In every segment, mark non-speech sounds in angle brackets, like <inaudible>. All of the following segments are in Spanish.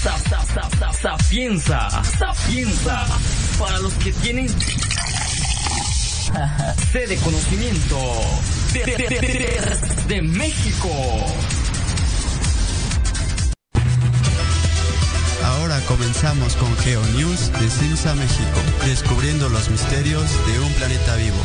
Sapienza, sapienza, para los que tienen <laughs> sede de conocimiento de, de, de, de México. Ahora comenzamos con Geo News de Simsa México, descubriendo los misterios de un planeta vivo.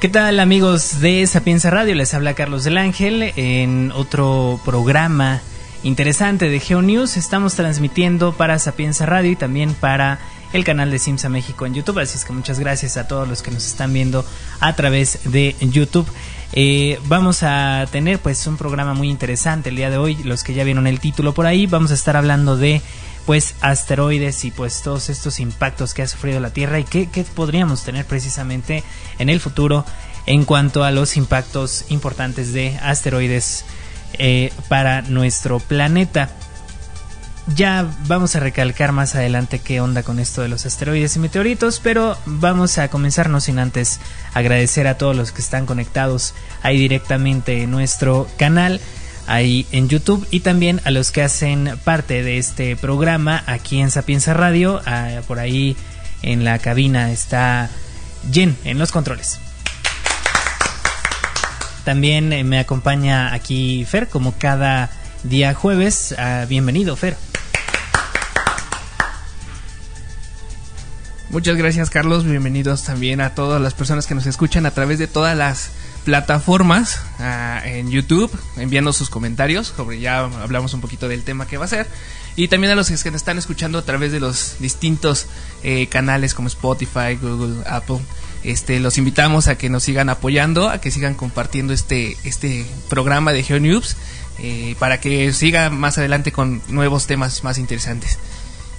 ¿Qué tal amigos de Sapienza Radio? Les habla Carlos del Ángel en otro programa interesante de GeoNews. Estamos transmitiendo para Sapienza Radio y también para el canal de Simsa México en YouTube. Así es que muchas gracias a todos los que nos están viendo a través de YouTube. Eh, vamos a tener pues un programa muy interesante el día de hoy. Los que ya vieron el título por ahí, vamos a estar hablando de pues asteroides y pues todos estos impactos que ha sufrido la Tierra y qué, podríamos tener precisamente en el futuro en cuanto a los impactos importantes de asteroides eh, para nuestro planeta. Ya vamos a recalcar más adelante qué onda con esto de los asteroides y meteoritos, pero vamos a comenzarnos sin antes agradecer a todos los que están conectados ahí directamente en nuestro canal ahí en YouTube y también a los que hacen parte de este programa aquí en Sapienza Radio. Ah, por ahí en la cabina está Jen en los controles. También eh, me acompaña aquí Fer como cada día jueves. Ah, bienvenido Fer. Muchas gracias Carlos, bienvenidos también a todas las personas que nos escuchan a través de todas las plataformas uh, en YouTube, enviando sus comentarios sobre ya hablamos un poquito del tema que va a ser y también a los que nos están escuchando a través de los distintos eh, canales como Spotify, Google, Apple. Este, los invitamos a que nos sigan apoyando, a que sigan compartiendo este, este programa de GeoNews eh, para que siga más adelante con nuevos temas más interesantes.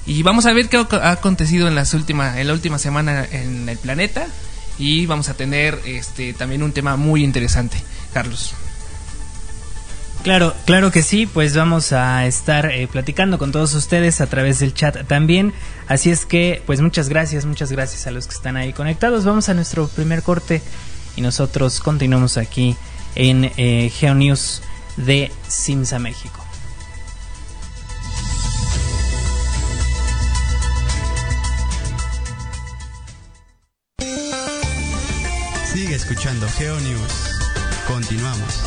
Y vamos a ver qué ha acontecido en, las últimas, en la última semana en el planeta y vamos a tener este también un tema muy interesante, Carlos. Claro, claro que sí, pues vamos a estar eh, platicando con todos ustedes a través del chat también. Así es que, pues muchas gracias, muchas gracias a los que están ahí conectados. Vamos a nuestro primer corte y nosotros continuamos aquí en eh, GeoNews de Simsa México. Escuchando GeoNews. Continuamos.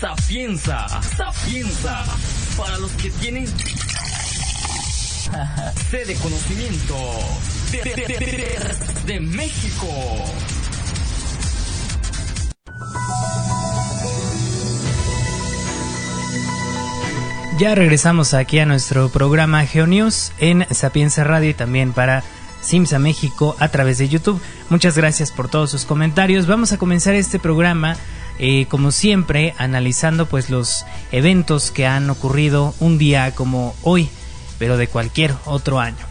Sapienza, sapienza, para los que tienen <laughs> sede conocimiento de México. Ya regresamos aquí a nuestro programa GeoNews en Sapienza Radio y también para Simsa México a través de YouTube. Muchas gracias por todos sus comentarios. Vamos a comenzar este programa eh, como siempre analizando pues los eventos que han ocurrido un día como hoy, pero de cualquier otro año.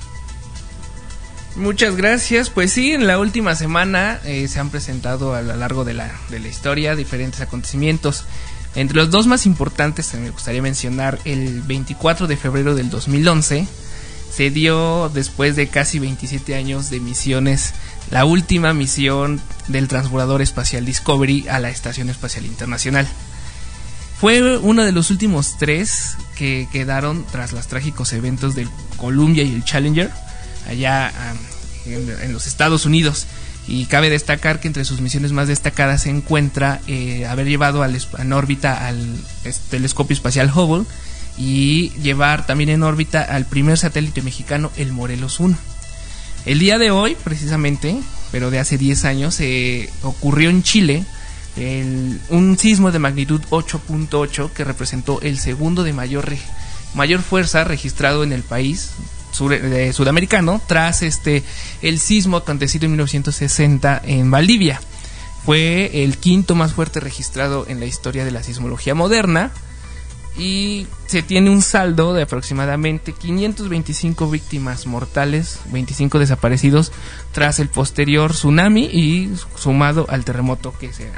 Muchas gracias. Pues sí, en la última semana eh, se han presentado a lo largo de la, de la historia diferentes acontecimientos. Entre los dos más importantes, me gustaría mencionar el 24 de febrero del 2011, se dio después de casi 27 años de misiones la última misión del transbordador espacial Discovery a la Estación Espacial Internacional. Fue uno de los últimos tres que quedaron tras los trágicos eventos del Columbia y el Challenger allá en los Estados Unidos. Y cabe destacar que entre sus misiones más destacadas se encuentra eh, haber llevado en órbita al telescopio espacial Hubble y llevar también en órbita al primer satélite mexicano, el Morelos 1. El día de hoy, precisamente, pero de hace 10 años, ocurrió en Chile un sismo de magnitud 8.8 que representó el segundo de mayor, mayor fuerza registrado en el país, sudamericano tras este el sismo acontecido en 1960 en Valdivia. Fue el quinto más fuerte registrado en la historia de la sismología moderna y se tiene un saldo de aproximadamente 525 víctimas mortales, 25 desaparecidos tras el posterior tsunami y sumado al terremoto que se,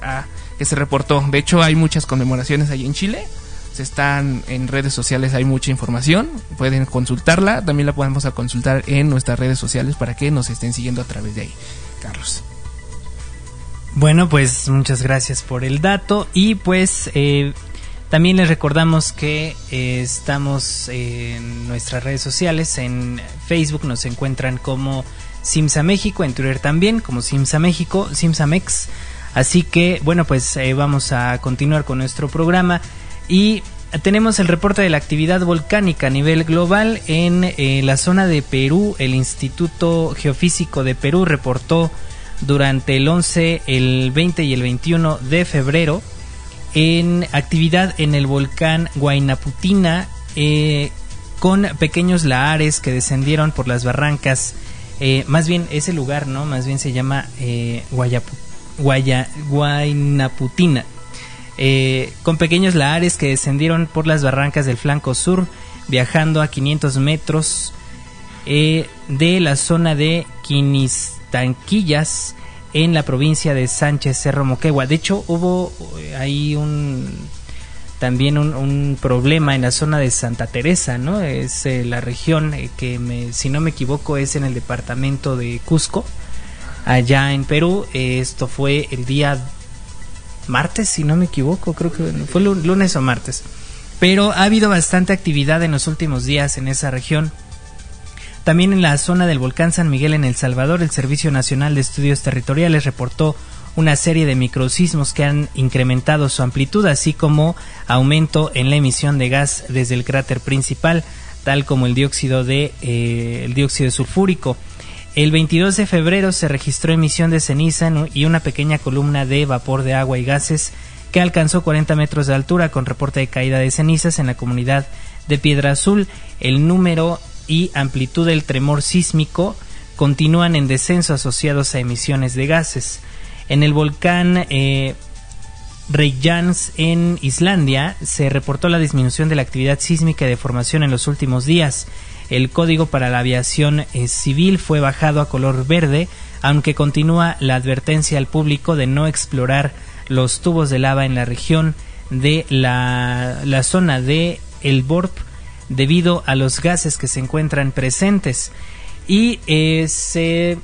que se reportó. De hecho, hay muchas conmemoraciones allí en Chile Se están en redes sociales, hay mucha información, pueden consultarla, también la podemos consultar en nuestras redes sociales para que nos estén siguiendo a través de ahí. Carlos. Bueno, pues muchas gracias por el dato y pues eh, también les recordamos que eh, estamos en nuestras redes sociales, en Facebook nos encuentran como Simsa México, en Twitter también como Simsa México, Simsamex. Así que bueno, pues eh, vamos a continuar con nuestro programa y tenemos el reporte de la actividad volcánica a nivel global en eh, la zona de Perú. El Instituto Geofísico de Perú reportó durante el 11, el 20 y el 21 de febrero en actividad en el volcán Guaynaputina eh, con pequeños lahares que descendieron por las barrancas. Eh, más bien ese lugar, ¿no? Más bien se llama eh, Guaynaputina. Eh, con pequeños lahares que descendieron por las barrancas del flanco sur, viajando a 500 metros de la zona de Quinistanquillas en la provincia de Sánchez Cerro Moquegua. De hecho, hubo eh, ahí también un, problema en la zona de Santa Teresa, ¿no? Es eh, la región eh, que, si no me equivoco, es en el departamento de Cusco, allá en Perú. esto fue el día martes, si no me equivoco, creo que fue lunes o martes. Pero ha habido bastante actividad en los últimos días en esa región. También en la zona del volcán San Miguel en El Salvador, el Servicio Nacional de Estudios Territoriales reportó una serie de microsismos que han incrementado su amplitud, así como aumento en la emisión de gas desde el cráter principal, tal como el dióxido de eh, el dióxido sulfúrico. El 22 de febrero se registró emisión de ceniza y una pequeña columna de vapor de agua y gases que alcanzó 40 metros de altura con reporte de caída de cenizas en la comunidad de Piedra Azul. El número y amplitud del tremor sísmico continúan en descenso asociados a emisiones de gases. En el volcán eh, Reykjanes en Islandia se reportó la disminución de la actividad sísmica de formación en los últimos días. El código para la aviación eh, civil fue bajado a color verde, aunque continúa la advertencia al público de no explorar los tubos de lava en la región de la, zona de El Borp debido a los gases que se encuentran presentes. Y eh, se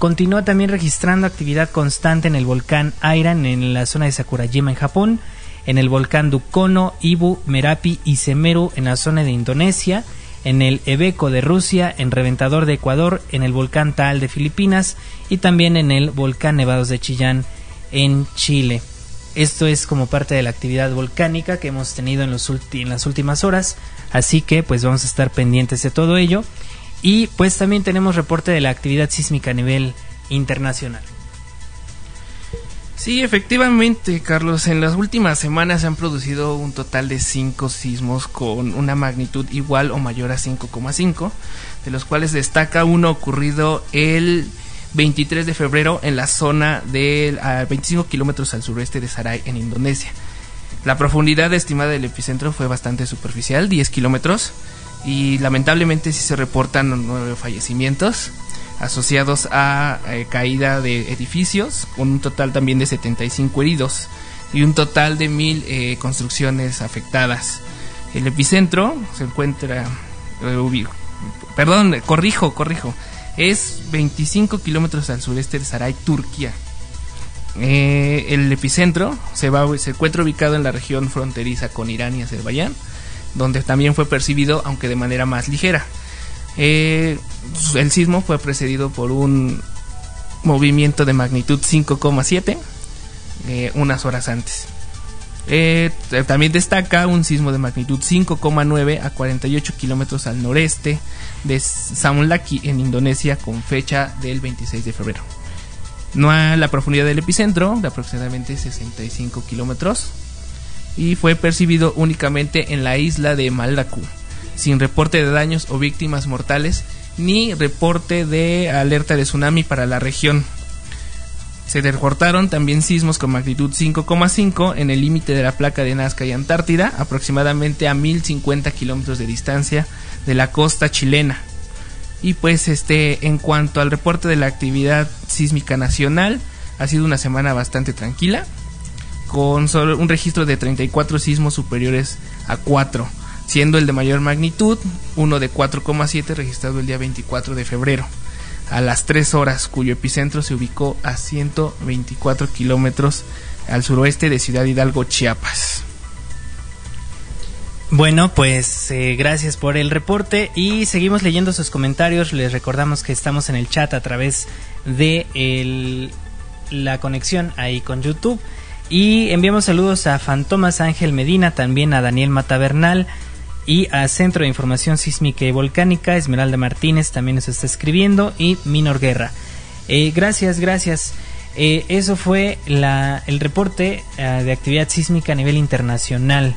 continúa también registrando actividad constante en el volcán Airan en la zona de Sakurajima en Japón, en el volcán Dukono, Ibu, Merapi y Semeru en la zona de Indonesia, en el Ebeco de Rusia, en Reventador de Ecuador, en el volcán Taal de Filipinas y también en el volcán Nevados de Chillán en Chile. Esto es como parte de la actividad volcánica que hemos tenido en, en las últimas horas. Así que pues vamos a estar pendientes de todo ello. Y pues también tenemos reporte de la actividad sísmica a nivel internacional. Sí, efectivamente, Carlos. En las últimas semanas se han producido un total de 5 sismos con una magnitud igual o mayor a 5,5, de los cuales destaca uno ocurrido el 23 de febrero en la zona de 25 kilómetros al sureste de Sarai, en Indonesia. La profundidad estimada del epicentro fue bastante superficial, 10 kilómetros, y lamentablemente sí se reportan nueve fallecimientos asociados a eh, caída de edificios, con un total también de 75 heridos y un total de mil eh, construcciones afectadas. El epicentro se encuentra, eh, perdón, corrijo, corrijo, es 25 kilómetros al sureste de Saray, Turquía. El epicentro se, se encuentra ubicado en la región fronteriza con Irán y Azerbaiyán, donde también fue percibido, aunque de manera más ligera. Eh, el sismo fue precedido por un movimiento de magnitud 5,7 eh, unas horas antes. también destaca un sismo de magnitud 5,9 a 48 kilómetros al noreste de Saunlaki en Indonesia con fecha del 26 de febrero no a la profundidad del epicentro, de aproximadamente 65 kilómetros, y fue percibido únicamente en la isla de Malacu, sin reporte de daños o víctimas mortales, ni reporte de alerta de tsunami para la región. Se reportaron también sismos con magnitud 5,5 en el límite de la placa de Nazca y Antártida, aproximadamente a 1050 kilómetros de distancia de la costa chilena. Y pues este, en cuanto al reporte de la actividad sísmica nacional, ha sido una semana bastante tranquila, con solo un registro de 34 sismos superiores a 4, siendo el de mayor magnitud uno de 4,7 registrado el día 24 de febrero a las 3 horas, cuyo epicentro se ubicó a 124 kilómetros al suroeste de Ciudad Hidalgo, Chiapas. Bueno, pues eh, gracias por el reporte y seguimos leyendo sus comentarios. Les recordamos que estamos en el chat a través de el, la conexión ahí con YouTube. Y enviamos saludos a Fantomas Ángel Medina, también a Daniel Matavernal y a Centro de Información Sísmica y Volcánica, Esmeralda Martínez también nos está escribiendo y Minor Guerra. Eh, gracias, gracias. Eh, eso fue la, el reporte de actividad sísmica a nivel internacional.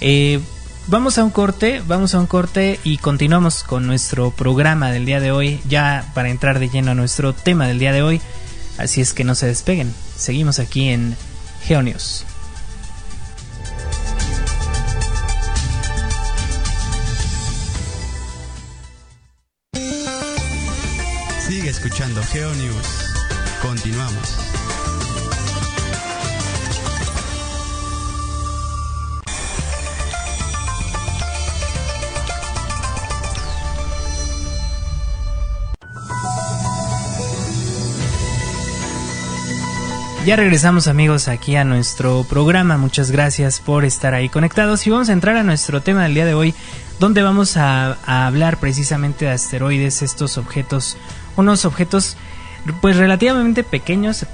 Eh, vamos a un corte, vamos a un corte y continuamos con nuestro programa del día de hoy, ya para entrar de lleno a nuestro tema del día de hoy. Así es que no se despeguen. Seguimos aquí en Geonios. Sigue escuchando Geonews. Continuamos. Ya regresamos amigos aquí a nuestro programa, muchas gracias por estar ahí conectados y vamos a entrar a nuestro tema del día de hoy, donde vamos a, hablar precisamente de asteroides, estos objetos, unos objetos pues relativamente pequeños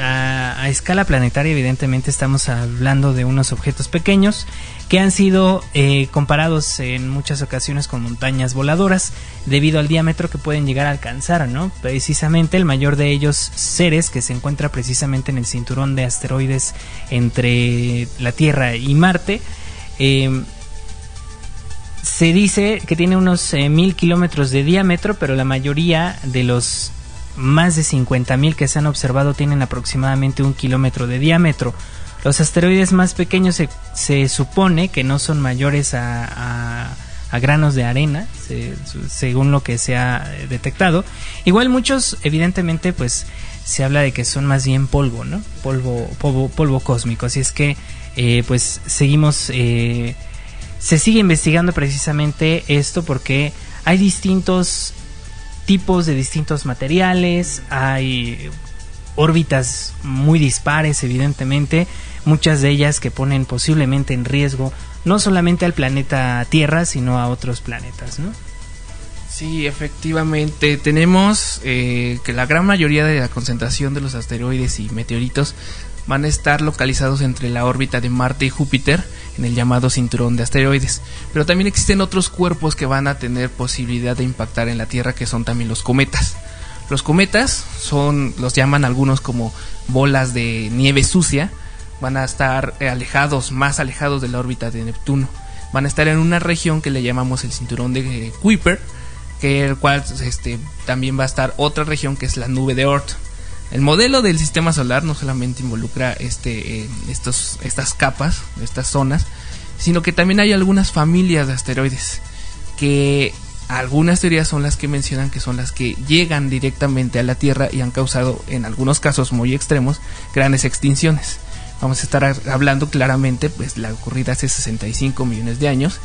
a, escala planetaria evidentemente estamos hablando de unos objetos pequeños que han sido eh, comparados en muchas ocasiones con montañas voladoras debido al diámetro que pueden llegar a alcanzar no precisamente el mayor de ellos Ceres que se encuentra precisamente en el cinturón de asteroides entre la Tierra y Marte eh, se dice que tiene unos eh, mil kilómetros de diámetro, pero la mayoría de los más de 50.000 que se han observado tienen aproximadamente un kilómetro de diámetro. Los asteroides más pequeños se, supone que no son mayores a, a, granos de arena, según lo que se ha detectado. Igual muchos, evidentemente, pues se habla de que son más bien polvo, ¿no? Polvo, polvo, polvo cósmico. Así es que, eh, pues seguimos, eh, se sigue investigando precisamente esto porque hay distintos tipos de distintos materiales, hay órbitas muy dispares evidentemente, muchas de ellas que ponen posiblemente en riesgo no solamente al planeta Tierra, sino a otros planetas, ¿no? Sí, efectivamente. Tenemos eh, que la gran mayoría de la concentración de los asteroides y meteoritos van a estar localizados entre la órbita de Marte y Júpiter en el llamado cinturón de asteroides. Pero también existen otros cuerpos que van a tener posibilidad de impactar en la Tierra que son también los cometas. Los cometas son, los llaman algunos como bolas de nieve sucia, van a estar alejados, más alejados de la órbita de Neptuno. Van a estar en una región que le llamamos el cinturón de Kuiper, que el cual este, también va a estar otra región que es la nube de Oort. El modelo del sistema solar no solamente involucra este, eh, estos, estas capas, estas zonas, sino que también hay algunas familias de asteroides que algunas teorías son las que mencionan que son las que llegan directamente a la Tierra y han causado en algunos casos muy extremos grandes extinciones. Vamos a estar hablando claramente pues la ocurrida hace 65 millones de años,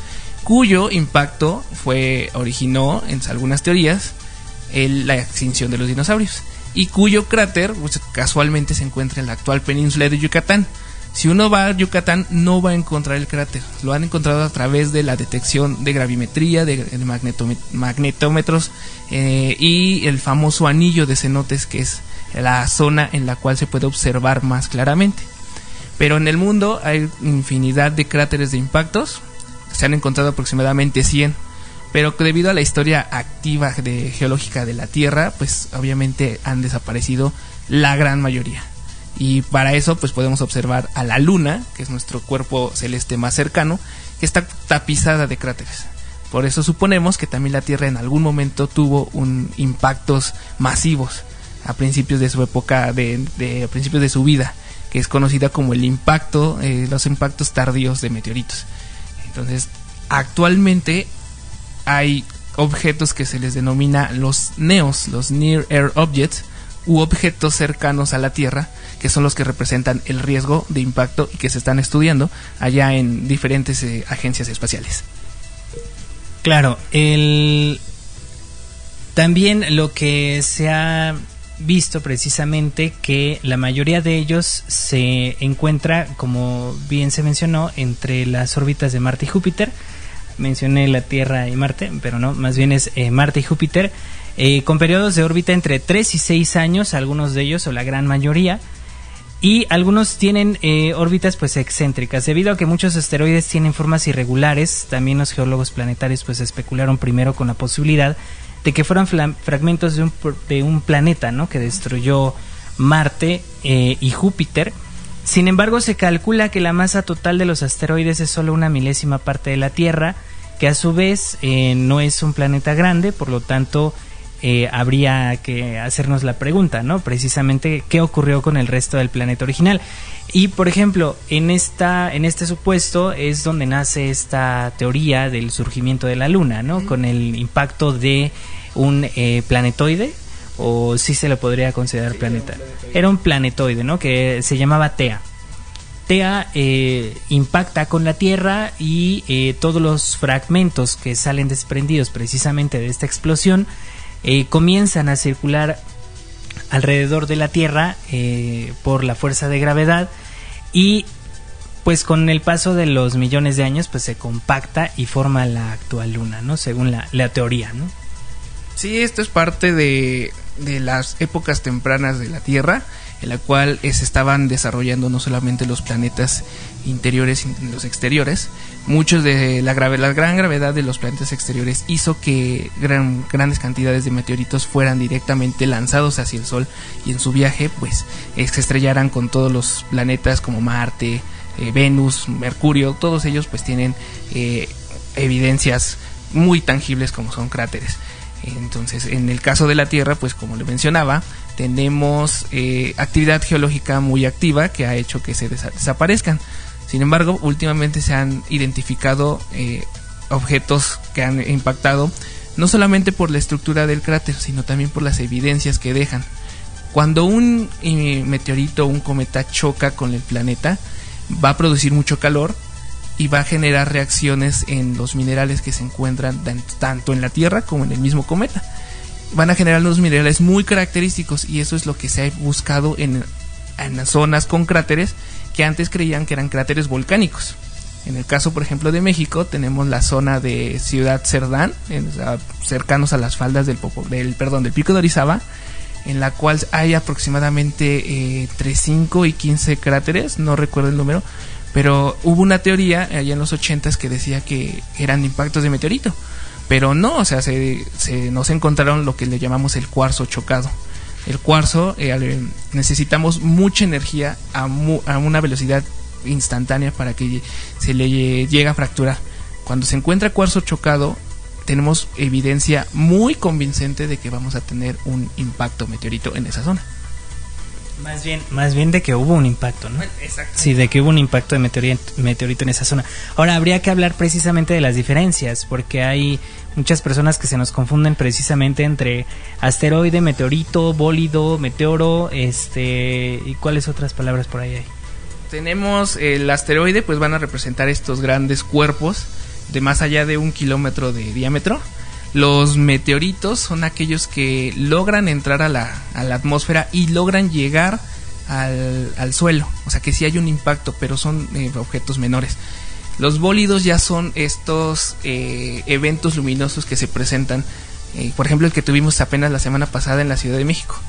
cuyo impacto fue originó en algunas teorías la extinción de los dinosaurios y cuyo cráter pues, casualmente se encuentra en la actual península de Yucatán. Si uno va a Yucatán no va a encontrar el cráter, lo han encontrado a través de la detección de gravimetría, de, magnetómetros eh, y el famoso anillo de cenotes que es la zona en la cual se puede observar más claramente. Pero en el mundo hay infinidad de cráteres de impactos, se han encontrado aproximadamente 100 pero debido a la historia activa de geológica de la Tierra, pues obviamente han desaparecido la gran mayoría. Y para eso pues podemos observar a la Luna, que es nuestro cuerpo celeste más cercano, que está tapizada de cráteres. Por eso suponemos que también la Tierra en algún momento tuvo un impactos masivos a principios de su época, de, a principios de su vida, que es conocida como el impacto, eh, los impactos tardíos de meteoritos. Entonces, actualmente hay objetos que se les denomina los NEOS, los Near Air Objects, u objetos cercanos a la Tierra, que son los que representan el riesgo de impacto y que se están estudiando allá en diferentes eh, agencias espaciales. Claro, el también lo que se ha visto precisamente que la mayoría de ellos se encuentra, como bien se mencionó, entre las órbitas de Marte y Júpiter. Mencioné la Tierra y Marte, pero no, más bien es eh, Marte y Júpiter, eh, con periodos de órbita entre 3 y 6 años, algunos de ellos o la gran mayoría, y algunos tienen eh, órbitas pues excéntricas. Debido a que muchos asteroides tienen formas irregulares, también los geólogos planetarios pues especularon primero con la posibilidad de que fueran fragmentos de un, de un, planeta, ¿no? Que destruyó Marte eh, y Júpiter. Sin embargo, se calcula que la masa total de los asteroides es solo una milésima parte de la Tierra, que a su vez eh, no es un planeta grande, por lo tanto eh, habría que hacernos la pregunta, ¿no? Precisamente qué ocurrió con el resto del planeta original. Y por ejemplo, en esta, en este supuesto es donde nace esta teoría del surgimiento de la Luna, ¿no? Con el impacto de un eh, planetoide o si se lo podría considerar planeta. Era un planetoide, ¿no? Que se llamaba Tea. Tea eh, impacta con la Tierra y todos los fragmentos que salen desprendidos precisamente de esta explosión eh, comienzan a circular alrededor de la Tierra eh, por la fuerza de gravedad y pues con el paso de los millones de años pues se compacta y forma la actual luna, ¿no? Según la, la teoría, ¿no? Sí, esto es parte de, de las épocas tempranas de la Tierra en la cual se estaban desarrollando no solamente los planetas interiores y los exteriores, muchos de la, la gran gravedad de los planetas exteriores hizo que gran, grandes cantidades de meteoritos fueran directamente lanzados hacia el Sol y en su viaje pues se estrellaran con todos los planetas como Marte, eh, Venus, Mercurio, todos ellos pues tienen eh, evidencias muy tangibles como son cráteres. Entonces, en el caso de la Tierra, pues como le mencionaba, tenemos eh, actividad geológica muy activa que ha hecho que se desaparezcan. Sin embargo, últimamente se han identificado eh, objetos que han impactado no solamente por la estructura del cráter, sino también por las evidencias que dejan. Cuando un eh, meteorito o un cometa choca con el planeta, va a producir mucho calor y va a generar reacciones en los minerales que se encuentran tanto en la Tierra como en el mismo cometa van a generar unos minerales muy característicos y eso es lo que se ha buscado en, en zonas con cráteres que antes creían que eran cráteres volcánicos. En el caso, por ejemplo, de México, tenemos la zona de Ciudad Cerdán, cercanos a las faldas del, del, perdón, del Pico de Orizaba, en la cual hay aproximadamente eh, entre 5 y 15 cráteres, no recuerdo el número, pero hubo una teoría allá en los 80 que decía que eran impactos de meteorito. Pero no, o sea, se, se nos encontraron lo que le llamamos el cuarzo chocado. El cuarzo eh, necesitamos mucha energía a, a, una velocidad instantánea para que se le llegue a fracturar. Cuando se encuentra cuarzo chocado, tenemos evidencia muy convincente de que vamos a tener un impacto meteorito en esa zona. Más bien, más bien de que hubo un impacto, ¿no? Exacto. Sí, de que hubo un impacto de meteorito, meteorito en esa zona. Ahora habría que hablar precisamente de las diferencias, porque hay muchas personas que se nos confunden precisamente entre asteroide, meteorito, bólido, meteoro, este, y cuáles otras palabras por ahí hay. Tenemos el asteroide, pues van a representar estos grandes cuerpos de más allá de un kilómetro de diámetro los meteoritos son aquellos que logran entrar a la, atmósfera y logran llegar al, suelo. O sea que sí hay un impacto, pero son eh, objetos menores. Los bólidos ya son estos eh, eventos luminosos que se presentan. Eh, por ejemplo, el que tuvimos apenas la semana pasada en la Ciudad de México.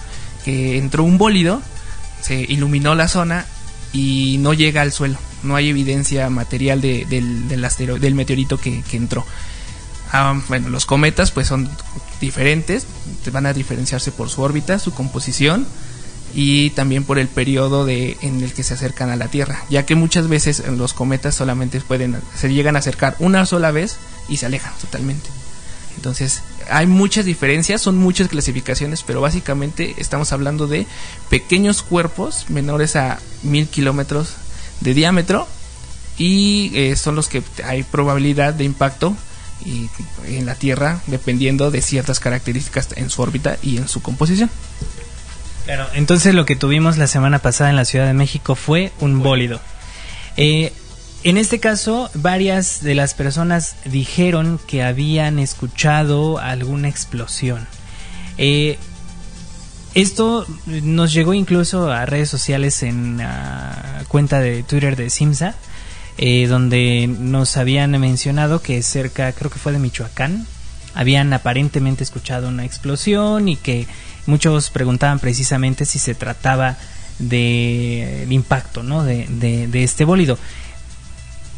Que entró un bólido, se iluminó la zona y no llega al suelo. No hay evidencia material del, del meteorito que entró. Ah, bueno, los cometas pues son diferentes, van a diferenciarse por su órbita, su composición y también por el periodo de, en el que se acercan a la Tierra, ya que muchas veces los cometas solamente pueden, se llegan a acercar una sola vez y se alejan totalmente. Entonces, hay muchas diferencias, son muchas clasificaciones, pero básicamente estamos hablando de pequeños cuerpos menores a mil kilómetros de diámetro y eh, son los que hay probabilidad de impacto y en la Tierra dependiendo de ciertas características en su órbita y en su composición. Claro, entonces lo que tuvimos la semana pasada en la Ciudad de México fue un bólido. Eh, en este caso, varias de las personas dijeron que habían escuchado alguna explosión. Eh, esto nos llegó incluso a redes sociales en la cuenta de Twitter de Simsa, eh, donde nos habían mencionado que cerca, creo que fue de Michoacán, habían aparentemente escuchado una explosión y que muchos preguntaban precisamente si se trataba del impacto ¿no? de, de, este bólido.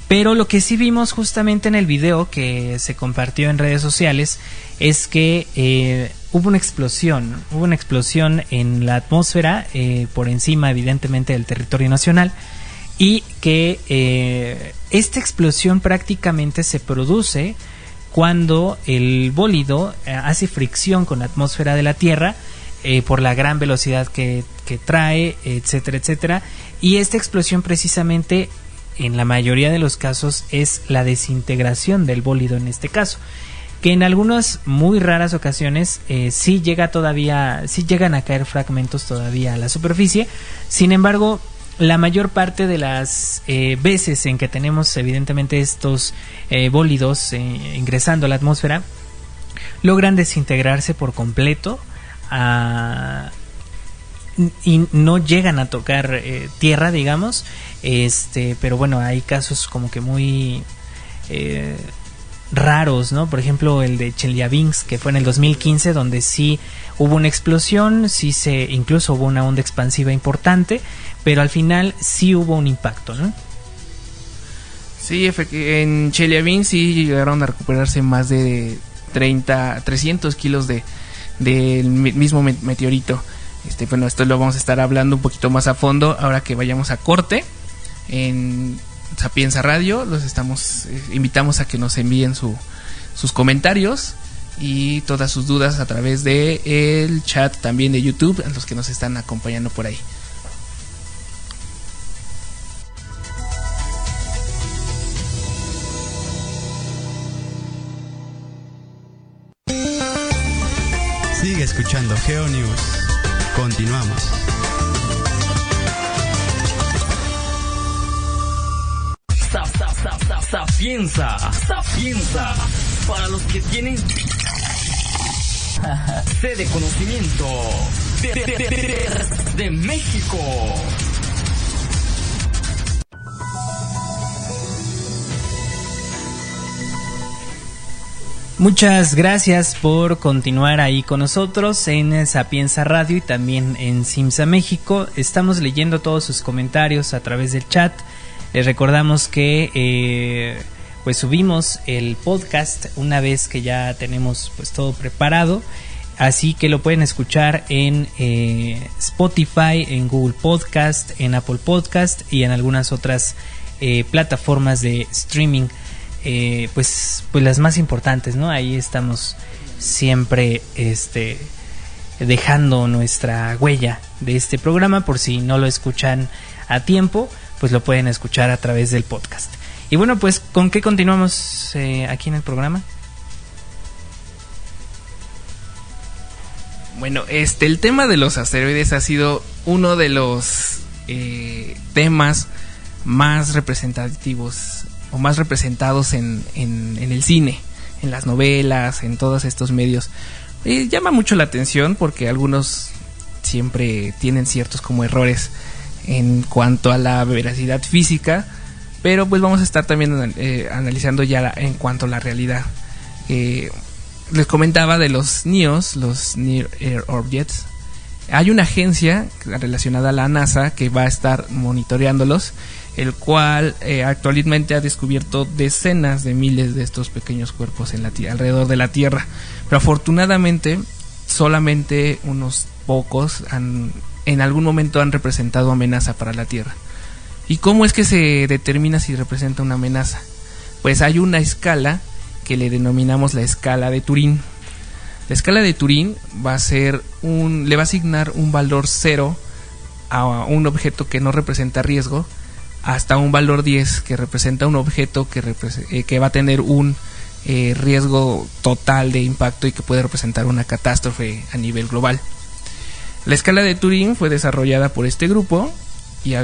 Pero lo que sí vimos justamente en el video que se compartió en redes sociales es que eh, hubo una explosión, hubo una explosión en la atmósfera eh, por encima evidentemente del territorio nacional y que eh, esta explosión prácticamente se produce cuando el bólido hace fricción con la atmósfera de la Tierra eh, por la gran velocidad que, trae, etcétera, etcétera. Y esta explosión precisamente en la mayoría de los casos es la desintegración del bólido en este caso que en algunas muy raras ocasiones eh, sí llega todavía sí llegan a caer fragmentos todavía a la superficie sin embargo la mayor parte de las eh, veces en que tenemos evidentemente estos bólidos ingresando a la atmósfera logran desintegrarse por completo y no llegan a tocar eh, tierra, digamos. Este, pero bueno, hay casos como que muy eh, raros, ¿no? Por ejemplo, el de Chelyabinsk, que fue en el 2015, donde sí hubo una explosión, sí se, incluso hubo una onda expansiva importante, pero al final sí hubo un impacto, ¿no? Sí, en Chelyabinsk sí llegaron a recuperarse más de 30, 300 kilos de, del mismo meteorito. Este, bueno, esto lo vamos a estar hablando un poquito más a fondo ahora que vayamos a corte en Sapienza Radio. Los estamos eh, invitamos a que nos envíen su, sus comentarios y todas sus dudas a través de chat también de YouTube, a los que nos están acompañando por ahí. Escuchando GeoNews. Continuamos. Sapienza, sapienza, para los que tienen <laughs> sede conocimiento de México. Muchas gracias por continuar ahí con nosotros en Sapienza Radio y también en Simsa México. Estamos leyendo todos sus comentarios a través del chat. Les recordamos que eh, pues subimos el podcast una vez que ya tenemos pues todo preparado. Así que lo pueden escuchar en eh, Spotify, en Google Podcast, en Apple Podcast y en algunas otras eh, plataformas de streaming eh, pues, pues las más importantes, ¿no? Ahí estamos siempre este, dejando nuestra huella de este programa por si no lo escuchan a tiempo, pues lo pueden escuchar a través del podcast. Y bueno, pues ¿con qué continuamos eh, aquí en el programa? Bueno, este, el tema de los asteroides ha sido uno de los eh, temas más representativos o más representados en, en, el cine, en las novelas, en todos estos medios. Llama mucho la atención porque algunos siempre tienen ciertos como errores en cuanto a la veracidad física, pero pues vamos a estar también eh, analizando ya en cuanto a la realidad. Eh, les comentaba de los NIOS, los Near Air Objects. Hay una agencia relacionada a la NASA que va a estar monitoreándolos el cual eh, actualmente ha descubierto decenas de miles de estos pequeños cuerpos en alrededor de la Tierra. Pero afortunadamente solamente unos pocos han, en algún momento han representado amenaza para la Tierra. ¿Y cómo es que se determina si representa una amenaza? Pues hay una escala que le denominamos la escala de Turín. La escala de Turín va a ser un, le va a asignar un valor cero a un objeto que no representa riesgo hasta un valor 10 que representa un objeto que, eh, va a tener un eh, riesgo total de impacto y que puede representar una catástrofe a nivel global. La escala de Turín fue desarrollada por este grupo y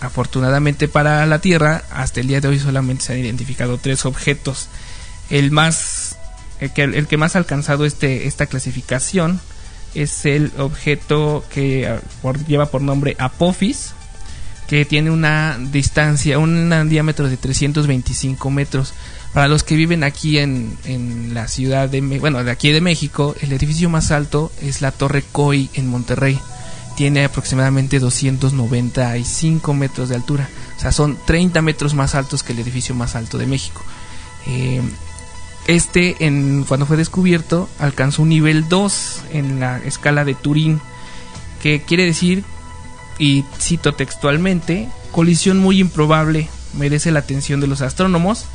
afortunadamente para la Tierra, hasta el día de hoy solamente se han identificado tres objetos. El más el que más ha alcanzado este, esta clasificación es el objeto que ah, lleva por nombre Apophis, que tiene una distancia, un diámetro de 325 metros. Para los que viven aquí en, en la ciudad de, bueno, de aquí de México, el edificio más alto es la Torre Coy en Monterrey. Tiene aproximadamente 295 metros de altura. O sea, son 30 metros más altos que el edificio más alto de México. Eh, este, cuando fue descubierto, alcanzó un nivel 2 en la escala de Turín, que quiere decir, y cito textualmente, colisión muy improbable, merece la atención de los astrónomos,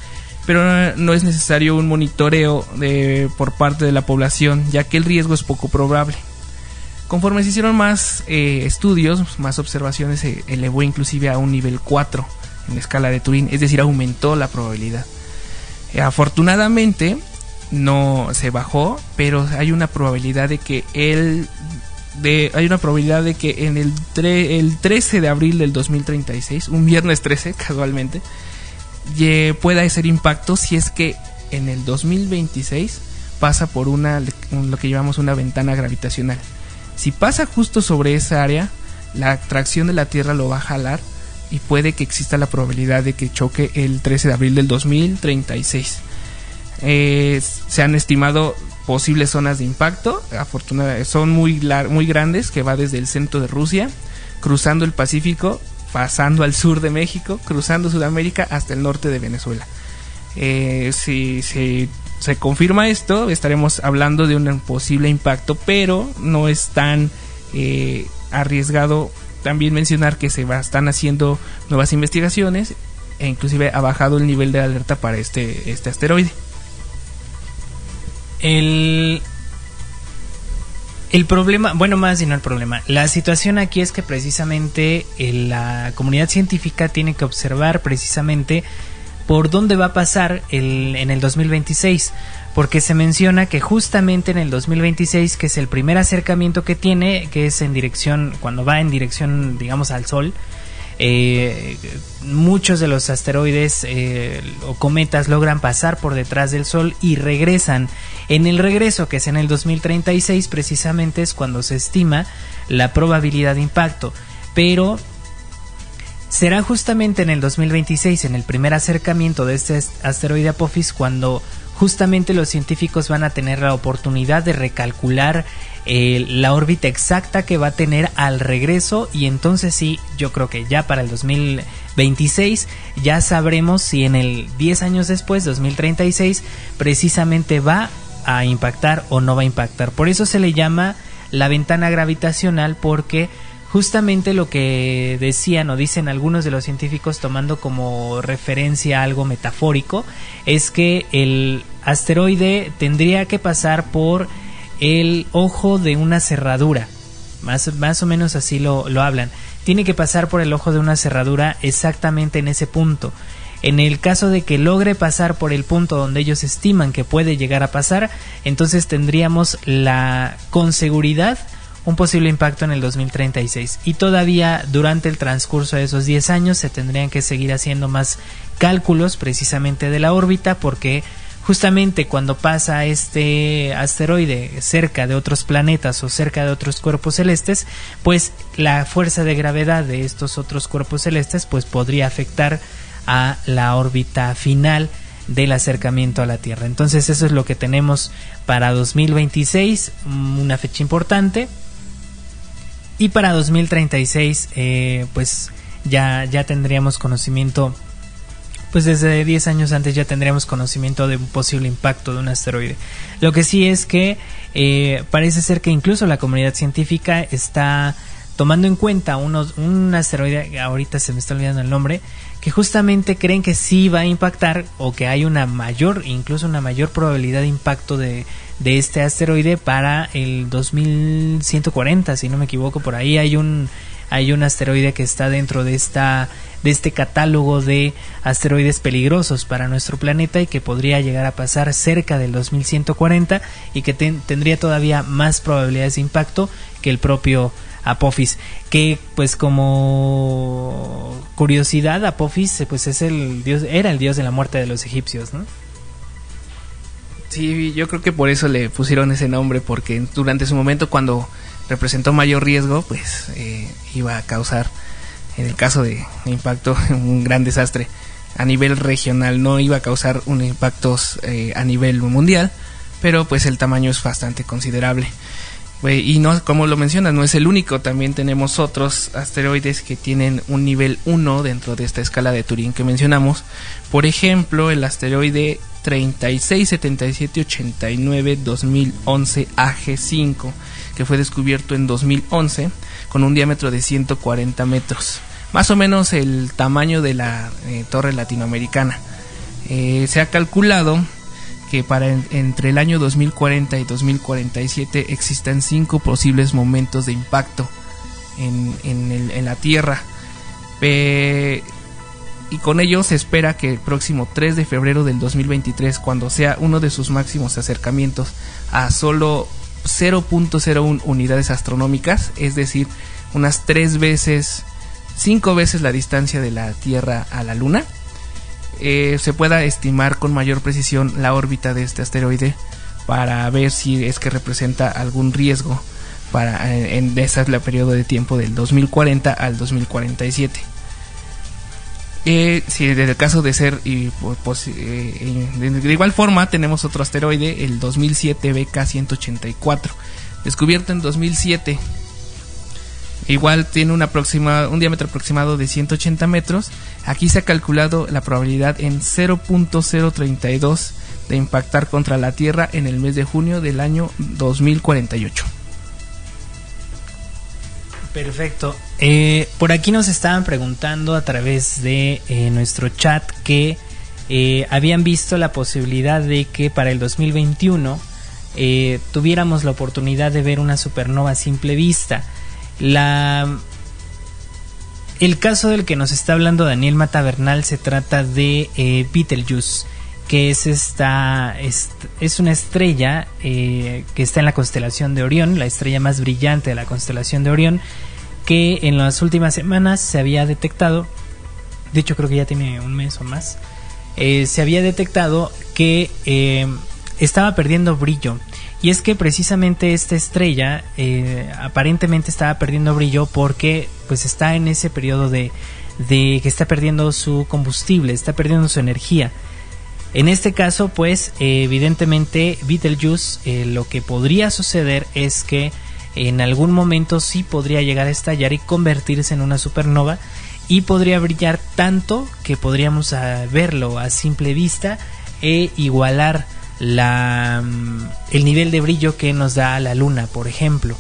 pero no es necesario un monitoreo de, por parte de la población, ya que el riesgo es poco probable. Conforme se hicieron más eh, estudios, más observaciones, se elevó inclusive a un nivel 4 en la escala de Turín, es decir, aumentó la probabilidad. Eh, afortunadamente no se bajó, pero hay una probabilidad de que él hay una probabilidad de que en el, el 13 de abril del 2036, un viernes 13 <laughs> casualmente, pueda hacer impacto si es que en el 2026 pasa por una lo que llamamos una ventana gravitacional. Si pasa justo sobre esa área, la atracción de la Tierra lo va a jalar y puede que exista la probabilidad de que choque el 13 de abril del 2036. Eh, se han estimado posibles zonas de impacto, afortunadamente son muy, muy grandes, que va desde el centro de Rusia, cruzando el Pacífico, pasando al sur de México, cruzando Sudamérica hasta el norte de Venezuela. Eh, si, se confirma esto, estaremos hablando de un posible impacto, pero no es tan eh, arriesgado también mencionar que se están haciendo nuevas investigaciones e inclusive ha bajado el nivel de alerta para este, este asteroide. El, el problema, bueno, más y no el problema. La situación aquí es que precisamente eh, la comunidad científica tiene que observar precisamente por dónde va a pasar el, en el 2026 porque se menciona que justamente en el 2026, que es el primer acercamiento que tiene, que es en dirección, cuando va en dirección, digamos, al Sol, eh, muchos de los asteroides eh, o cometas logran pasar por detrás del Sol y regresan. En el regreso, que es en el 2036, precisamente es cuando se estima la probabilidad de impacto. Pero será justamente en el 2026, en el primer acercamiento de este asteroide Apophis, cuando justamente los científicos van a tener la oportunidad de recalcular eh, la órbita exacta que va a tener al regreso y entonces sí, yo creo que ya para el 2026 ya sabremos si en el 10 años después, 2036, precisamente va a impactar o no va a impactar. Por eso se le llama la ventana gravitacional porque justamente lo que decían o dicen algunos de los científicos tomando como referencia algo metafórico es que el asteroide tendría que pasar por el ojo de una cerradura. Más, más o menos así lo, lo hablan. Tiene que pasar por el ojo de una cerradura exactamente en ese punto. En el caso de que logre pasar por el punto donde ellos estiman que puede llegar a pasar, entonces tendríamos la con seguridad un posible impacto en el 2036 y todavía durante el transcurso de esos 10 años se tendrían que seguir haciendo más cálculos precisamente de la órbita porque justamente cuando pasa este asteroide cerca de otros planetas o cerca de otros cuerpos celestes, pues la fuerza de gravedad de estos otros cuerpos celestes pues podría afectar a la órbita final del acercamiento a la Tierra. Entonces eso es lo que tenemos para 2026, una fecha importante. Y para 2036, eh, pues ya, ya tendríamos conocimiento, pues desde 10 años antes ya tendríamos conocimiento de un posible impacto de un asteroide. Lo que sí es que eh, parece ser que incluso la comunidad científica está tomando en cuenta unos, un asteroide, ahorita se me está olvidando el nombre, que justamente creen que sí va a impactar o que hay una mayor, incluso una mayor probabilidad de impacto de, de este asteroide para el 2140, si no me equivoco, por ahí hay un hay un asteroide que está dentro de esta de este catálogo de asteroides peligrosos para nuestro planeta y que podría llegar a pasar cerca del 2140 y que tendría todavía más probabilidades de impacto que el propio Apophis, que pues como curiosidad Apophis pues es el dios era el dios de la muerte de los egipcios, ¿no? Sí, yo creo que por eso le pusieron ese nombre porque durante su momento cuando representó mayor riesgo, pues eh, iba a causar en el caso de impacto <laughs> un gran desastre a nivel regional, no iba a causar un impacto eh, a nivel mundial, pero pues el tamaño es bastante considerable. Y no, como lo mencionas, no es el único, también tenemos otros asteroides que tienen un nivel 1 dentro de esta escala de Turín que mencionamos. Por ejemplo, el asteroide 367789 2011 AG5, que fue descubierto en 2011 con un diámetro de 140 metros, más o menos el tamaño de la eh, torre latinoamericana. Eh, se ha calculado que para entre el año 2040 y 2047 existan cinco posibles momentos de impacto en, la Tierra. y con ello se espera que el próximo 3 de febrero del 2023, cuando sea uno de sus máximos acercamientos a solo 0.01 unidades astronómicas, es decir, unas tres veces, cinco veces la distancia de la Tierra a la Luna, eh, se pueda estimar con mayor precisión la órbita de este asteroide para ver si es que representa algún riesgo para eh, en, ese es el periodo de tiempo del 2040 al 2047. Eh, si en el caso de ser y eh, de, igual forma tenemos otro asteroide el 2007 BK 184 descubierto en 2007 igual tiene un diámetro aproximado de 180 metros Aquí se ha calculado la probabilidad en 0.032 de impactar contra la Tierra en el mes de junio del año 2048. Perfecto. Eh, por aquí nos estaban preguntando a través de eh, nuestro chat que eh, habían visto la posibilidad de que para el 2021 tuviéramos la oportunidad de ver una supernova a simple vista. La el caso del que nos está hablando Daniel Matavernal se trata de Betelgeuse, que es esta es, una estrella eh, que está en la constelación de Orión, la estrella más brillante de la constelación de Orión, que en las últimas semanas se había detectado, de hecho creo que ya tiene un mes o más, eh, se había detectado que estaba perdiendo brillo y es que precisamente esta estrella eh, aparentemente estaba perdiendo brillo porque pues está en ese periodo de, que está perdiendo su combustible, está perdiendo su energía. En este caso, pues, evidentemente, Betelgeuse, eh, lo que podría suceder es que en algún momento sí podría llegar a estallar y convertirse en una supernova y podría brillar tanto que podríamos verlo a simple vista e igualar la, mm, el nivel de brillo que nos da la luna, por ejemplo.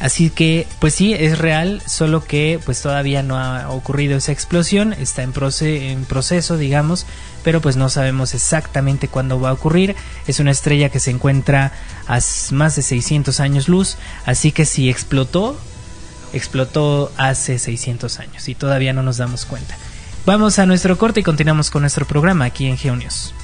Así que, pues sí, es real, solo que pues todavía no ha ocurrido esa explosión, está en, en proceso, digamos, pero pues no sabemos exactamente cuándo va a ocurrir. Es una estrella que se encuentra a más de 600 años luz, así que si explotó, explotó hace 600 años y todavía no nos damos cuenta. Vamos a nuestro corte y continuamos con nuestro programa aquí en Geonios.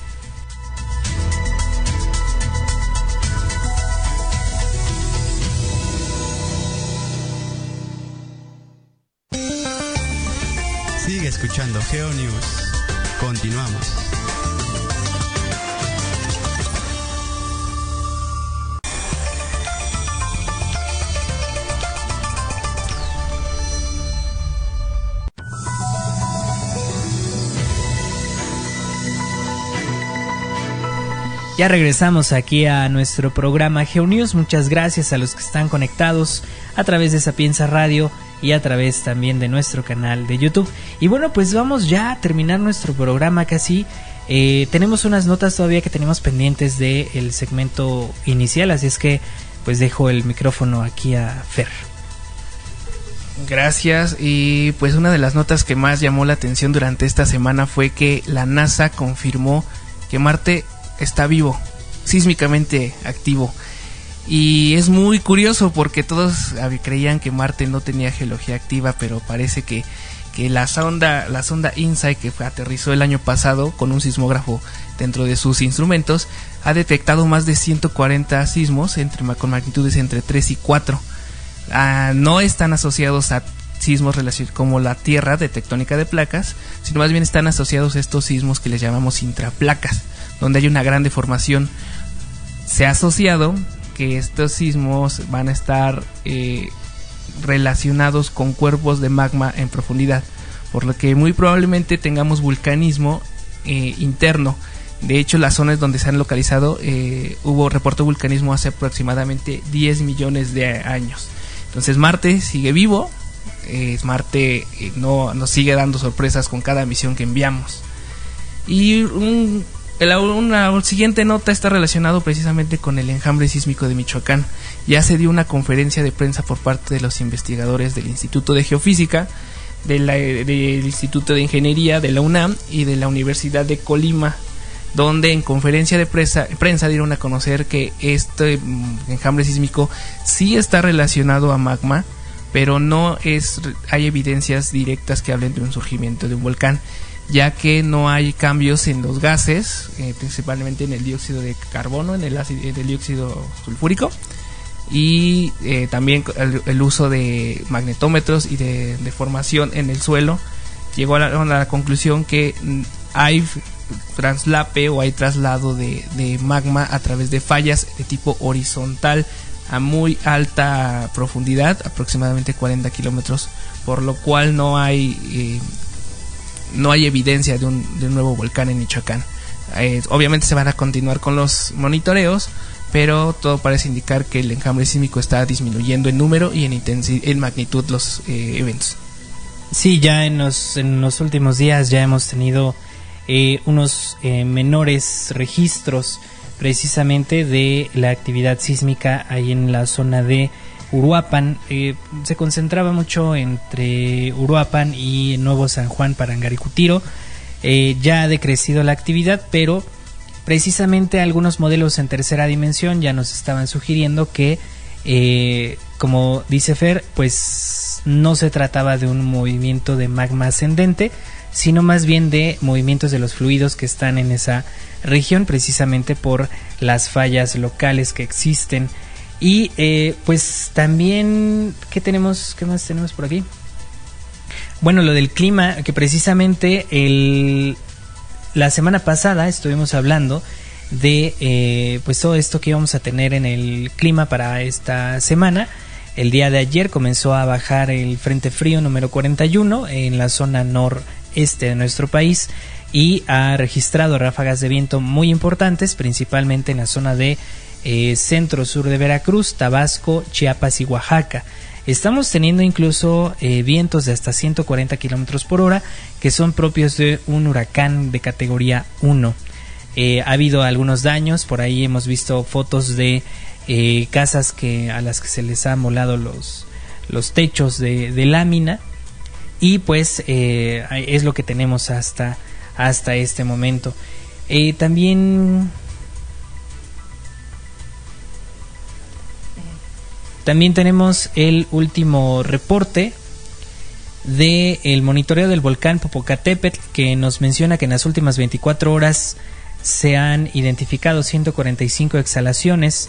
Escuchando GeoNews. Continuamos. Ya regresamos aquí a nuestro programa GeoNews. Muchas gracias a los que están conectados a través de Sapienza Radio y a través también de nuestro canal de YouTube. Y bueno, pues vamos ya a terminar nuestro programa casi. Eh, tenemos unas notas todavía que tenemos pendientes del segmento inicial, así es que pues dejo el micrófono aquí a Fer. Gracias y pues una de las notas que más llamó la atención durante esta semana fue que la NASA confirmó que Marte está vivo, sísmicamente activo. Y es muy curioso porque todos creían que Marte no tenía geología activa, pero parece que, que la sonda, la sonda InSight que aterrizó el año pasado con un sismógrafo dentro de sus instrumentos ha detectado más de 140 sismos con magnitudes entre 3 y 4. ah, no están asociados a sismos como la Tierra de tectónica de placas, sino más bien están asociados a estos sismos que les llamamos intraplacas, donde hay una gran deformación. Se ha asociado que estos sismos van a estar eh, relacionados con cuerpos de magma en profundidad, por lo que muy probablemente tengamos vulcanismo eh, interno. De hecho, las zonas donde se han localizado eh, hubo reporte de vulcanismo hace aproximadamente 10 millones de años. Entonces Marte sigue vivo, Marte no, nos sigue dando sorpresas con cada misión que enviamos. Y una siguiente nota está relacionado precisamente con el enjambre sísmico de Michoacán. Ya se dio una conferencia de prensa por parte de los investigadores del Instituto de Geofísica, del Instituto de Ingeniería de la UNAM y de la Universidad de Colima, donde en conferencia de prensa, prensa dieron a conocer que este mm, enjambre sísmico sí está relacionado a magma, pero no es hay evidencias directas que hablen de un surgimiento de un volcán, ya que no hay cambios en los gases, eh, principalmente en el dióxido de carbono, en el, ácido, dióxido sulfúrico y eh, también el, uso de magnetómetros y de, formación en el suelo llegó a la, conclusión que mm, hay traslape o hay traslado de, de, magma a través de fallas de tipo horizontal a muy alta profundidad, aproximadamente 40 kilómetros, por lo cual no hay eh, no hay evidencia de un, nuevo volcán en Michoacán. Eh, obviamente se van a continuar con los monitoreos, pero todo parece indicar que el enjambre sísmico está disminuyendo en número y en, en magnitud los eh, eventos. Sí, ya en los, en los últimos días ya hemos tenido unos menores registros precisamente de la actividad sísmica ahí en la zona de Uruapan. Eh, se concentraba mucho entre Uruapan y Nuevo San Juan Parangaricutiro. Eh, ya ha decrecido la actividad, pero precisamente algunos modelos en tercera dimensión ya nos estaban sugiriendo que, eh, como dice Fer, pues no se trataba de un movimiento de magma ascendente, sino más bien de movimientos de los fluidos que están en esa región precisamente por las fallas locales que existen. Y eh, pues también, ¿qué tenemos? ¿Qué más tenemos por aquí? Bueno, lo del clima, que precisamente el, la semana pasada estuvimos hablando de eh, pues todo esto que íbamos a tener en el clima para esta semana. El día de ayer comenzó a bajar el frente frío número 41 en la zona noreste de nuestro país y ha registrado ráfagas de viento muy importantes, principalmente en la zona de eh, centro-sur de Veracruz, Tabasco, Chiapas y Oaxaca. Estamos teniendo incluso eh, vientos de hasta 140 kilómetros por hora, que son propios de un huracán de categoría 1. Eh, ha habido algunos daños, por ahí hemos visto fotos de casas que, a las que se les ha molado los, los techos de, de lámina. Y pues es lo que tenemos hasta hasta este momento. También también tenemos el último reporte de el monitoreo del volcán Popocatépetl que nos menciona que en las últimas 24 horas se han identificado 145 exhalaciones,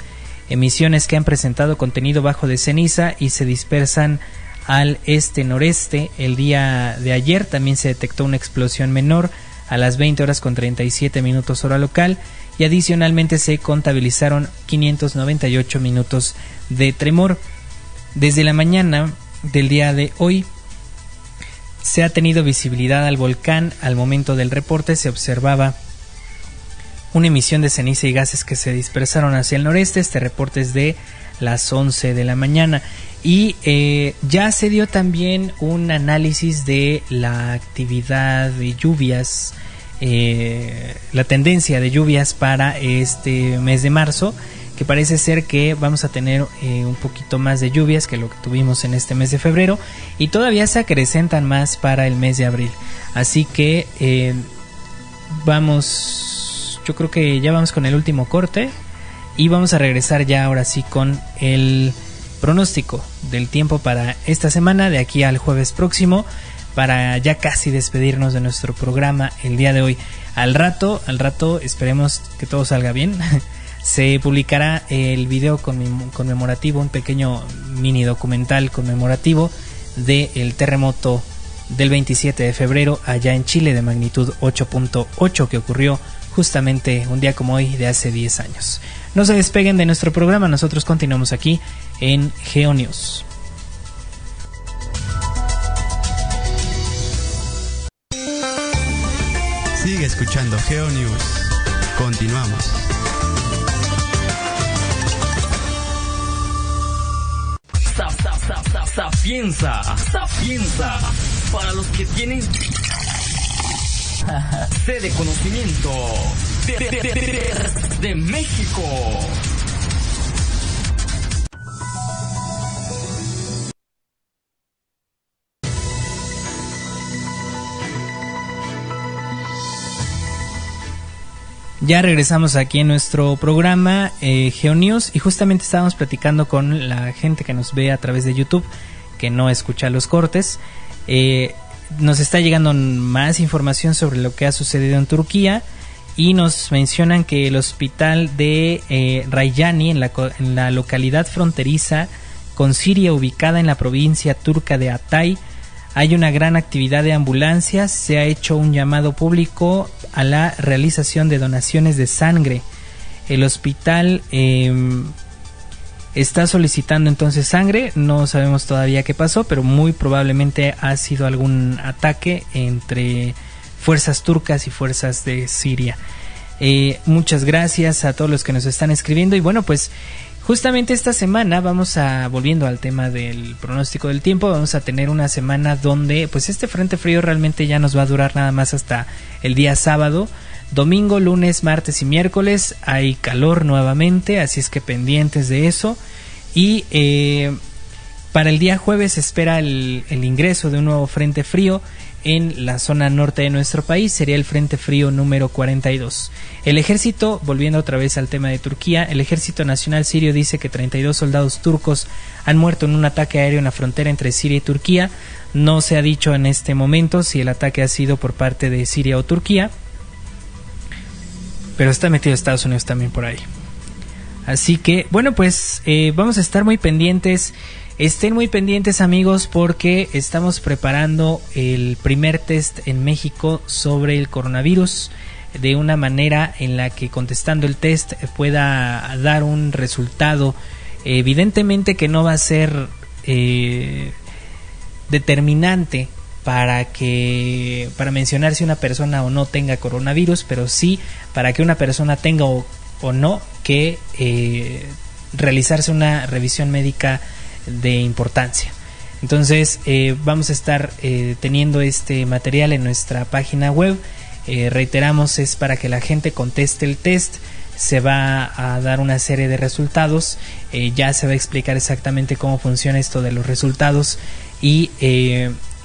emisiones que han presentado contenido bajo de ceniza y se dispersan al este-noreste. El día de ayer también se detectó una explosión menor a las 20 horas con 37 minutos hora local y adicionalmente se contabilizaron 598 minutos de tremor. Desde la mañana del día de hoy se ha tenido visibilidad al volcán. Al momento del reporte se observaba una emisión de ceniza y gases que se dispersaron hacia el noreste. Este reporte es de las 11 de la mañana. Y eh, ya se dio también un análisis de la actividad de lluvias, eh, la tendencia de lluvias para este mes de marzo, que parece ser que vamos a tener eh, un poquito más de lluvias que lo que tuvimos en este mes de febrero y todavía se acrecentan más para el mes de abril. Así que vamos, yo creo que ya vamos con el último corte y vamos a regresar ya ahora sí con el pronóstico del tiempo para esta semana, de aquí al jueves próximo, para ya casi despedirnos de nuestro programa el día de hoy. Al rato, al rato, esperemos que todo salga bien. <laughs> se publicará el video conmemorativo, un pequeño mini documental conmemorativo del terremoto del 27 de febrero allá en Chile de magnitud 8.8 que ocurrió justamente un día como hoy de hace 10 años. No se despeguen de nuestro programa, nosotros continuamos aquí en GeoNews. Sigue escuchando GeoNews. Continuamos. Sapienza, sapienza, para los que tienen <laughs> sede de conocimiento de, México. Ya regresamos aquí en nuestro programa eh, GeoNews y justamente estábamos platicando con la gente que nos ve a través de YouTube, que no escucha los cortes. Eh, nos está llegando más información sobre lo que ha sucedido en Turquía y nos mencionan que el hospital de eh, Rayani, en la, en la localidad fronteriza con Siria ubicada en la provincia turca de Atay, hay una gran actividad de ambulancias, se ha hecho un llamado público a la realización de donaciones de sangre. El hospital em, está solicitando entonces sangre, no sabemos todavía qué pasó, pero muy probablemente ha sido algún ataque entre fuerzas turcas y fuerzas de Siria. Eh, muchas gracias a todos los que nos están escribiendo y bueno pues Justamente esta semana vamos a, volviendo al tema del pronóstico del tiempo, vamos a tener una semana donde pues este frente frío realmente ya nos va a durar nada más hasta el día sábado. Domingo, lunes, martes y miércoles hay calor nuevamente, así es que pendientes de eso. Y eh, para el día jueves se espera el, el ingreso de un nuevo frente frío en la zona norte de nuestro país sería el Frente Frío número 42. El ejército, volviendo otra vez al tema de Turquía, el ejército nacional sirio dice que 32 soldados turcos han muerto en un ataque aéreo en la frontera entre Siria y Turquía. No se ha dicho en este momento si el ataque ha sido por parte de Siria o Turquía, pero está metido Estados Unidos también por ahí. Así que, bueno, pues eh, vamos a estar muy pendientes Estén muy pendientes amigos porque estamos preparando el primer test en México sobre el coronavirus de una manera en la que contestando el test pueda dar un resultado. Evidentemente que no va a ser eh, determinante para que para mencionar si una persona o no tenga coronavirus pero sí para que una persona tenga o, no que eh, realizarse una revisión médica de importancia. Entonces eh, vamos a estar eh, teniendo este material en nuestra página web. Eh, reiteramos, es para que la gente conteste el test. Se va a dar una serie de resultados. ya se va a explicar exactamente cómo funciona esto de los resultados y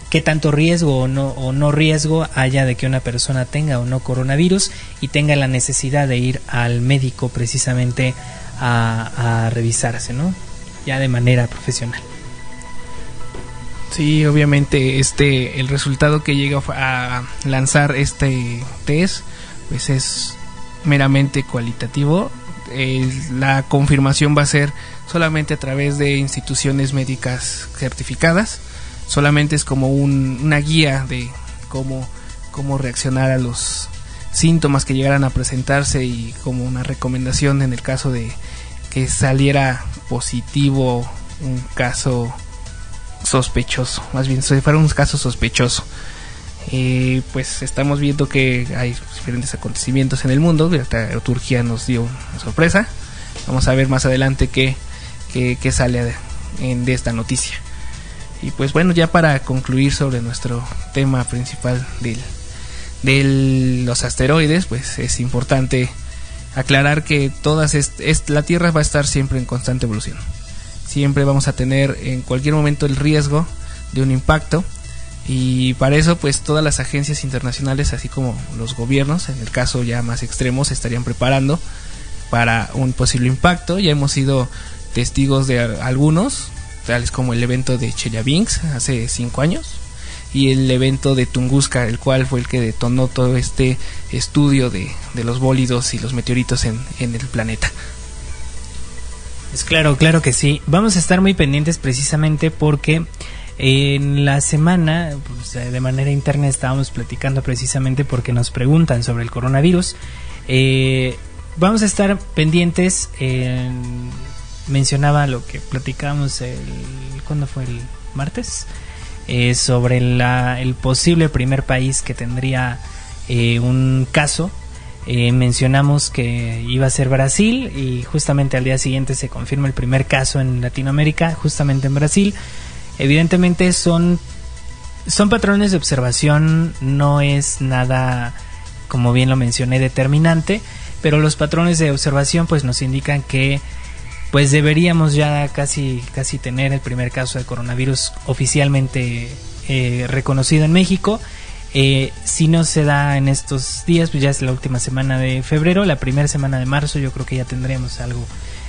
qué tanto riesgo o no, o no riesgo haya de que una persona tenga o no coronavirus y tenga la necesidad de ir al médico precisamente a, a revisarse, ¿no? Ya de manera profesional. Sí, obviamente este el resultado que llega a lanzar este test pues es meramente cualitativo. la confirmación va a ser solamente a través de instituciones médicas certificadas. Solamente es como una guía de cómo, cómo reaccionar a los síntomas que llegaran a presentarse y como una recomendación en el caso de que saliera positivo un caso sospechoso, más bien si fuera un caso sospechoso. Eh, pues estamos viendo que hay diferentes acontecimientos en el mundo. Turquía nos dio una sorpresa. Vamos a ver más adelante qué, qué, sale de, esta noticia. Y pues bueno, ya para concluir sobre nuestro tema principal de los asteroides, pues es importante aclarar que todas la Tierra va a estar siempre en constante evolución. Siempre vamos a tener en cualquier momento el riesgo de un impacto y para eso pues todas las agencias internacionales así como los gobiernos en el caso ya más extremo se estarían preparando para un posible impacto. Ya hemos sido testigos de algunos, tales como el evento de Chelyabinsk hace cinco años y el evento de Tunguska, el cual fue el que detonó todo este estudio de, de los bólidos y los meteoritos en, en el planeta. Es claro, claro que sí. Vamos a estar muy pendientes precisamente porque en la semana, pues, de manera interna, estábamos platicando precisamente porque nos preguntan sobre el coronavirus. Eh, vamos a estar pendientes. En, mencionaba lo que platicábamos el. ¿Cuándo fue el martes? Eh, sobre la, el posible primer país que tendría eh, un caso eh, mencionamos que iba a ser Brasil y justamente al día siguiente se confirma el primer caso en Latinoamérica, justamente en Brasil. Evidentemente son, son patrones de observación, no es nada, como bien lo mencioné, determinante, pero los patrones de observación pues nos indican que pues deberíamos ya casi, casi tener el primer caso de coronavirus oficialmente eh, reconocido en México. Eh, si no se da en estos días, pues ya es la última semana de febrero, la primera semana de marzo yo creo que ya tendremos algo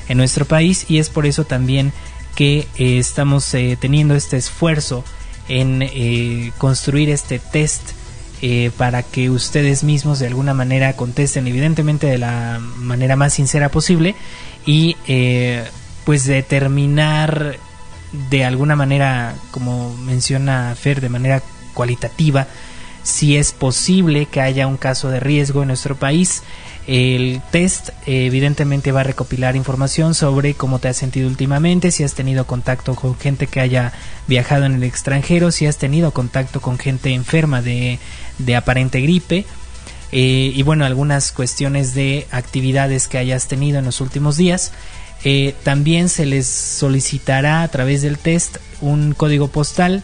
en nuestro país y es por eso también que eh, estamos teniendo este esfuerzo en construir este test para que ustedes mismos de alguna manera contesten evidentemente de la manera más sincera posible y pues determinar de alguna manera como menciona Fer de manera cualitativa si es posible que haya un caso de riesgo en nuestro país. El test evidentemente va a recopilar información sobre cómo te has sentido últimamente, si has tenido contacto con gente que haya viajado en el extranjero, si has tenido contacto con gente enferma de, aparente gripe. Eh, y bueno, algunas cuestiones de actividades que hayas tenido en los últimos días. Eh, también se les solicitará a través del test un código postal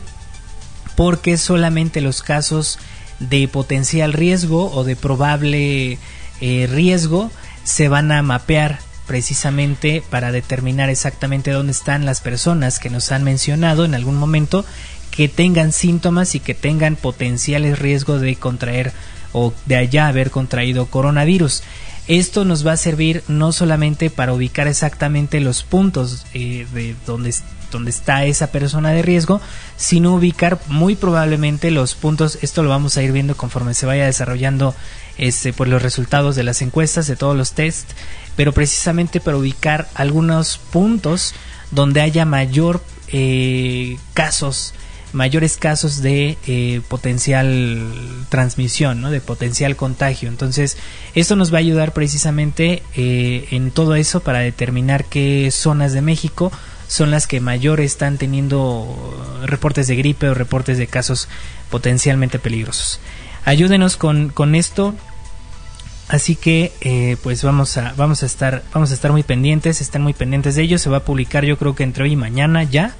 porque solamente los casos de potencial riesgo o de probable eh, riesgo se van a mapear precisamente para determinar exactamente dónde están las personas que nos han mencionado en algún momento que tengan síntomas y que tengan potenciales riesgos de contraer o de allá haber contraído coronavirus. Esto nos va a servir no solamente para ubicar exactamente los puntos eh, de donde donde está esa persona de riesgo, sino ubicar muy probablemente los puntos, esto lo vamos a ir viendo conforme se vaya desarrollando este, pues los resultados de las encuestas, de todos los tests, pero precisamente para ubicar algunos puntos donde haya mayor eh, casos, mayores casos de eh, potencial transmisión, ¿no? de potencial contagio. Entonces, esto nos va a ayudar precisamente eh, en todo eso para determinar qué zonas de México son las que mayor están teniendo reportes de gripe o reportes de casos potencialmente peligrosos. Ayúdenos con, con esto. Así que eh, pues vamos a vamos a estar vamos a estar muy pendientes, están muy pendientes de ello. Se va a publicar yo creo que entre hoy y mañana ya,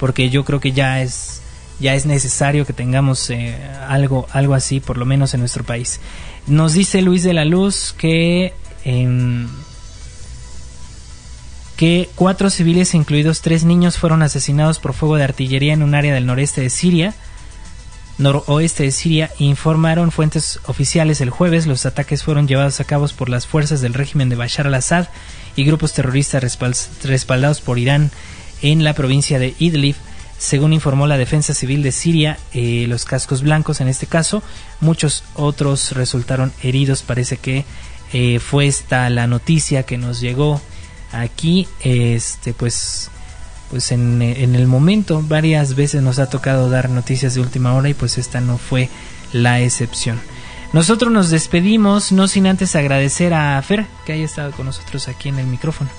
porque yo creo que ya es ya es necesario que tengamos eh, algo algo así por lo menos en nuestro país. Nos dice Luis de la Luz que en que cuatro civiles, incluidos tres niños, fueron asesinados por fuego de artillería en un área del noreste de Siria, noroeste de Siria, informaron fuentes oficiales el jueves. Los ataques fueron llevados a cabo por las fuerzas del régimen de Bashar al-Assad y grupos terroristas respaldados por Irán en la provincia de Idlib. Según informó la Defensa Civil de Siria, eh, los cascos blancos en este caso, muchos otros resultaron heridos. Parece que eh, fue esta la noticia que nos llegó aquí este pues pues en, el momento varias veces nos ha tocado dar noticias de última hora y pues esta no fue la excepción. Nosotros nos despedimos, no sin antes agradecer a Fer que haya estado con nosotros aquí en el micrófono.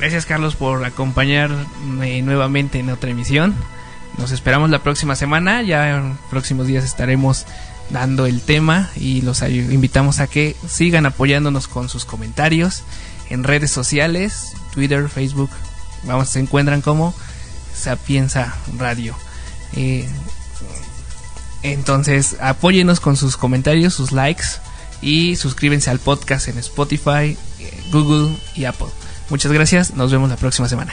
Gracias Carlos por acompañarme nuevamente en otra emisión. Nos esperamos la próxima semana, ya en próximos días estaremos dando el tema y los invitamos a que sigan apoyándonos con sus comentarios en redes sociales, Twitter, Facebook, vamos, se encuentran como Sapienza Radio. Eh, entonces, apóyenos con sus comentarios, sus likes y suscríbense al podcast en Spotify, Google y Apple. Muchas gracias, nos vemos la próxima semana.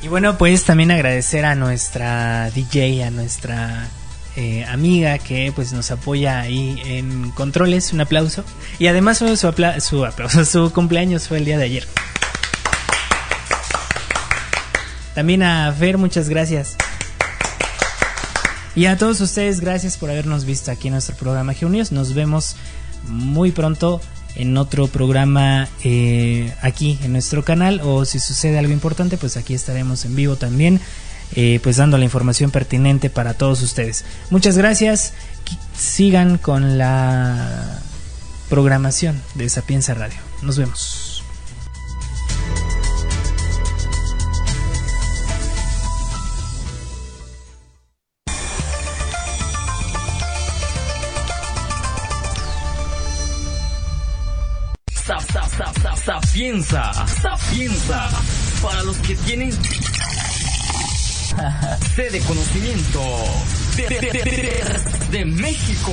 Y bueno, pues también agradecer a nuestra DJ, a nuestra eh, amiga que pues nos apoya ahí en controles, un aplauso. Y además su, su aplauso, <laughs> su cumpleaños fue el día de ayer. También a Fer, muchas gracias. Y a todos ustedes, gracias por habernos visto aquí en nuestro programa Geonios. Nos vemos muy pronto en otro programa eh, aquí en nuestro canal o si sucede algo importante pues aquí estaremos en vivo también eh, pues dando la información pertinente para todos ustedes. Muchas gracias. Sigan con la programación de Sapienza Radio. Nos vemos Sapienza, Sapienza, para los que tienen <laughs> sede conocimiento de, de México.